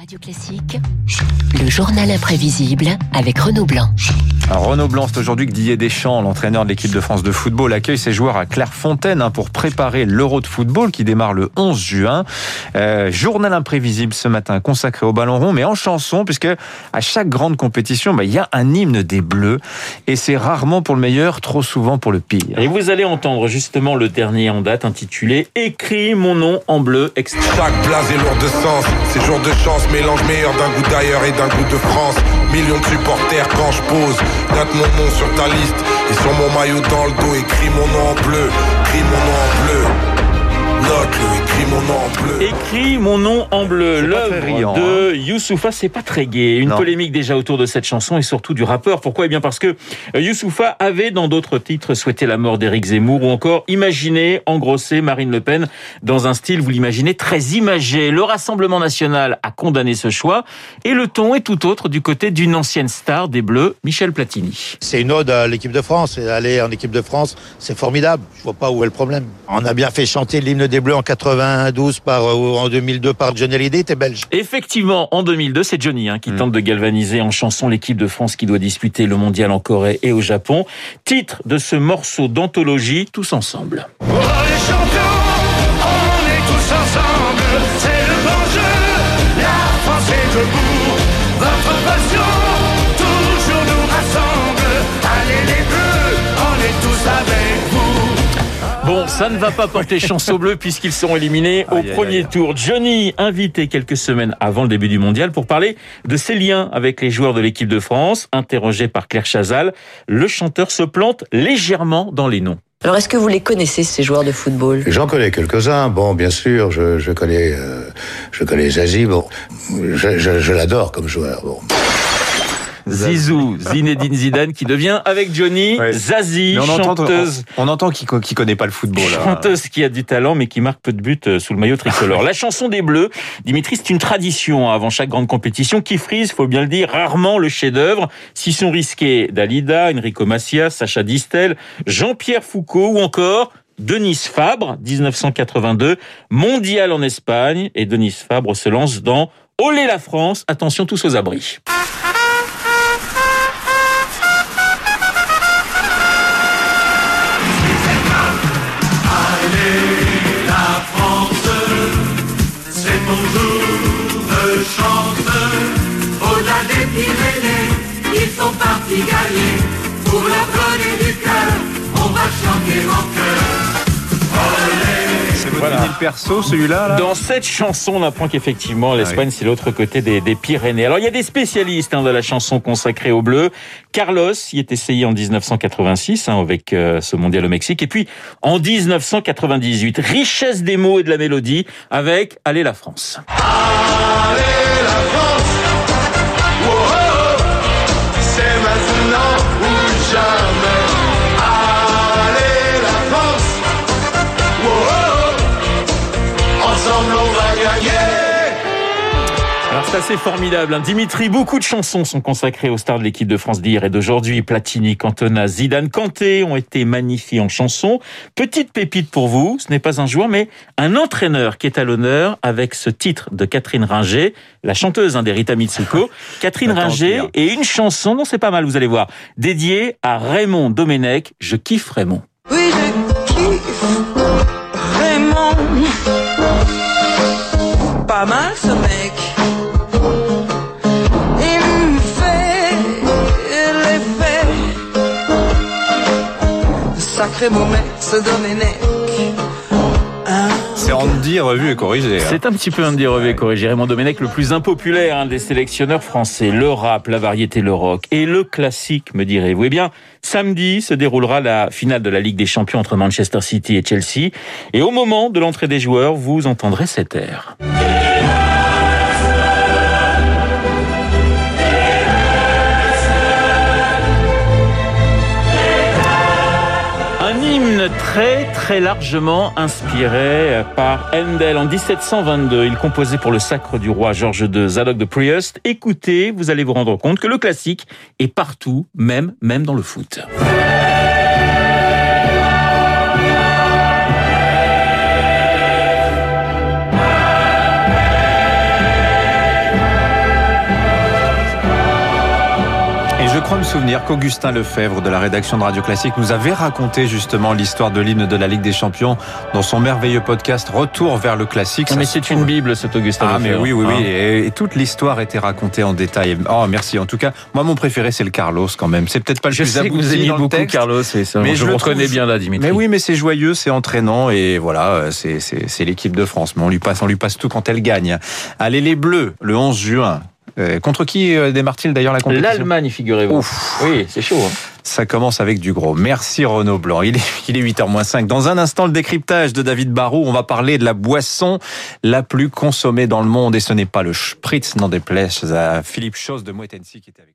Radio Classique, le journal imprévisible avec Renaud Blanc. Renaud Blanc, c'est aujourd'hui que Didier Deschamps, l'entraîneur de l'équipe de France de football, accueille ses joueurs à Clairefontaine hein, pour préparer l'Euro de football qui démarre le 11 juin. Euh, journal imprévisible ce matin consacré au ballon rond, mais en chanson, puisque à chaque grande compétition, bah, il y a un hymne des Bleus, et c'est rarement pour le meilleur, trop souvent pour le pire. Et vous allez entendre justement le dernier en date intitulé Écris mon nom en bleu. Extra. Chaque blase est lourde de sens, c'est jour de chance, mélange meilleur d'un goût d'ailleurs et d'un goût de France. Millions de supporters quand je pose, note mon nom sur ta liste et sur mon maillot dans le dos, écris mon nom en bleu, écris mon nom en bleu. Note-le, écris mon nom en bleu. Écris mon nom en bleu. C'est pas très L'œuvre de Youssoufa, c'est pas très gai. Une Non. polémique déjà autour de cette chanson et surtout du rappeur. Pourquoi? Eh bien parce que euh, Youssoufa avait dans d'autres titres souhaité la mort d'Éric Zemmour ou encore imaginé engrosser Marine Le Pen dans un style, vous l'imaginez, très imagé. Le Rassemblement national a condamné ce choix et le ton est tout autre du côté d'une ancienne star des Bleus, Michel Platini. C'est une ode à l'équipe de France. Et aller en équipe de France, c'est formidable. Je vois pas où est le problème. On a bien fait chanter l'hymne des Bleus en 92 par, ou en 2002 par Johnny Hallyday, t'es belge. Effectivement, en 2002, c'est Johnny hein, qui tente de galvaniser en chanson l'équipe de France qui doit disputer le mondial en Corée et au Japon. Titre de ce morceau d'anthologie, Tous ensemble. Oh les Bon, ça ne va pas porter chance aux Bleus puisqu'ils seront éliminés au Aïe, aïe, premier aïe. tour. Johnny, invité quelques semaines avant le début du mondial pour parler de ses liens avec les joueurs de l'équipe de France. Interrogé par Claire Chazal, le chanteur se plante légèrement dans les noms. Alors, est-ce que vous les connaissez, ces joueurs de football? J'en connais quelques-uns. Bon, bien sûr, je, je connais, euh, je connais Zazie. Bon, je, je, je l'adore comme joueur. Bon. Zizou, Zinedine Zidane qui devient avec Johnny Ouais. Zazie, entend, chanteuse. on, on entend qu'il qu'il connaît pas le football. là. Chanteuse qui a du talent mais qui marque peu de buts euh, sous le maillot tricolore. La chanson des Bleus, Dimitri, c'est une tradition hein, avant chaque grande compétition qui frise, faut bien le dire, rarement le chef-d'œuvre. S'y sont risqués Dalida, Enrico Macias, Sacha Distel, Jean-Pierre Foucault ou encore Denise Fabre, 1982, mondial en Espagne et Denise Fabre se lance dans Olé la France, attention tous aux abris. C'est ton jour de chance, au-delà des Pyrénées, ils sont partis gagner, pour leur donner du cœur, on va chanter en chœur. Perso, celui-là là Dans cette chanson, on apprend qu'effectivement, l'Espagne, Ah c'est l'autre côté des, des Pyrénées. Alors, il y a des spécialistes hein, de la chanson consacrée au bleu. Carlos y est essayé en 1986 hein, avec euh, ce mondial au Mexique. Et puis, en 1998, richesse des mots et de la mélodie avec Allez la France. Allez la France, Alors c'est assez formidable. Hein. Dimitri, beaucoup de chansons sont consacrées aux stars de l'équipe de France d'hier et d'aujourd'hui. Platini, Cantona, Zidane, Kanté ont été magnifiés en chansons. Petite pépite pour vous, ce n'est pas un joueur, mais un entraîneur qui est à l'honneur avec ce titre de Catherine Ringer, la chanteuse hein, d'Erita Mitsuko. Catherine Ringer et une chanson, non c'est pas mal, vous allez voir, dédiée à Raymond Domenech. Je kiffe Raymond. Oui, je kiffe Raymond. Pas mal ce mec. Il me fait l'effet. Sacré beau mec, ce Domenech. Hein C'est Andy revu et corrigé. hein. C'est un petit peu un dire revé corrigé. Raymond Domenech, le plus impopulaire hein, des sélectionneurs français. Le rap, la variété, le rock et le classique, me direz-vous. Eh bien, samedi se déroulera la finale de la Ligue des Champions entre Manchester City et Chelsea. Et au moment de l'entrée des joueurs, vous entendrez cet air. Très très largement inspiré par Handel en 1722. Il composait pour le sacre du roi George II Zadok de Priest. Écoutez, vous allez vous rendre compte que le classique est partout, même même dans le foot. Souvenir qu'Augustin Lefebvre de la rédaction de Radio Classique nous avait raconté justement l'histoire de l'hymne de la Ligue des Champions dans son merveilleux podcast Retour vers le classique. Non, Ça mais c'est une bible, cet Augustin Ah mais Lefebvre, oui oui oui hein. et, et toute l'histoire était racontée en détail. Oh merci en tout cas moi mon préféré c'est le Carlos quand même c'est peut-être pas le Je plus sais que vous aimez dans le beaucoup texte, Carlos, et ça, mais je le vous reconnais trouve- bien là, Dimitri. Mais oui mais c'est joyeux c'est entraînant et voilà euh, c'est l'équipe de France mais on lui passe on lui passe tout quand elle gagne. Allez les Bleus le 11 juin Euh, contre qui euh, démarre-t-il d'ailleurs la compétition L'Allemagne, figurez-vous. Ouf. Oui, c'est chaud. hein. Ça commence avec du gros. Merci Renaud Blanc. Il est, il est 8h05. Dans un instant, le décryptage de David Barou. On va parler de la boisson la plus consommée dans le monde. Et ce n'est pas le Spritz, n'en déplaise à Philippe Chose de Moët Hennessy qui est avec nous.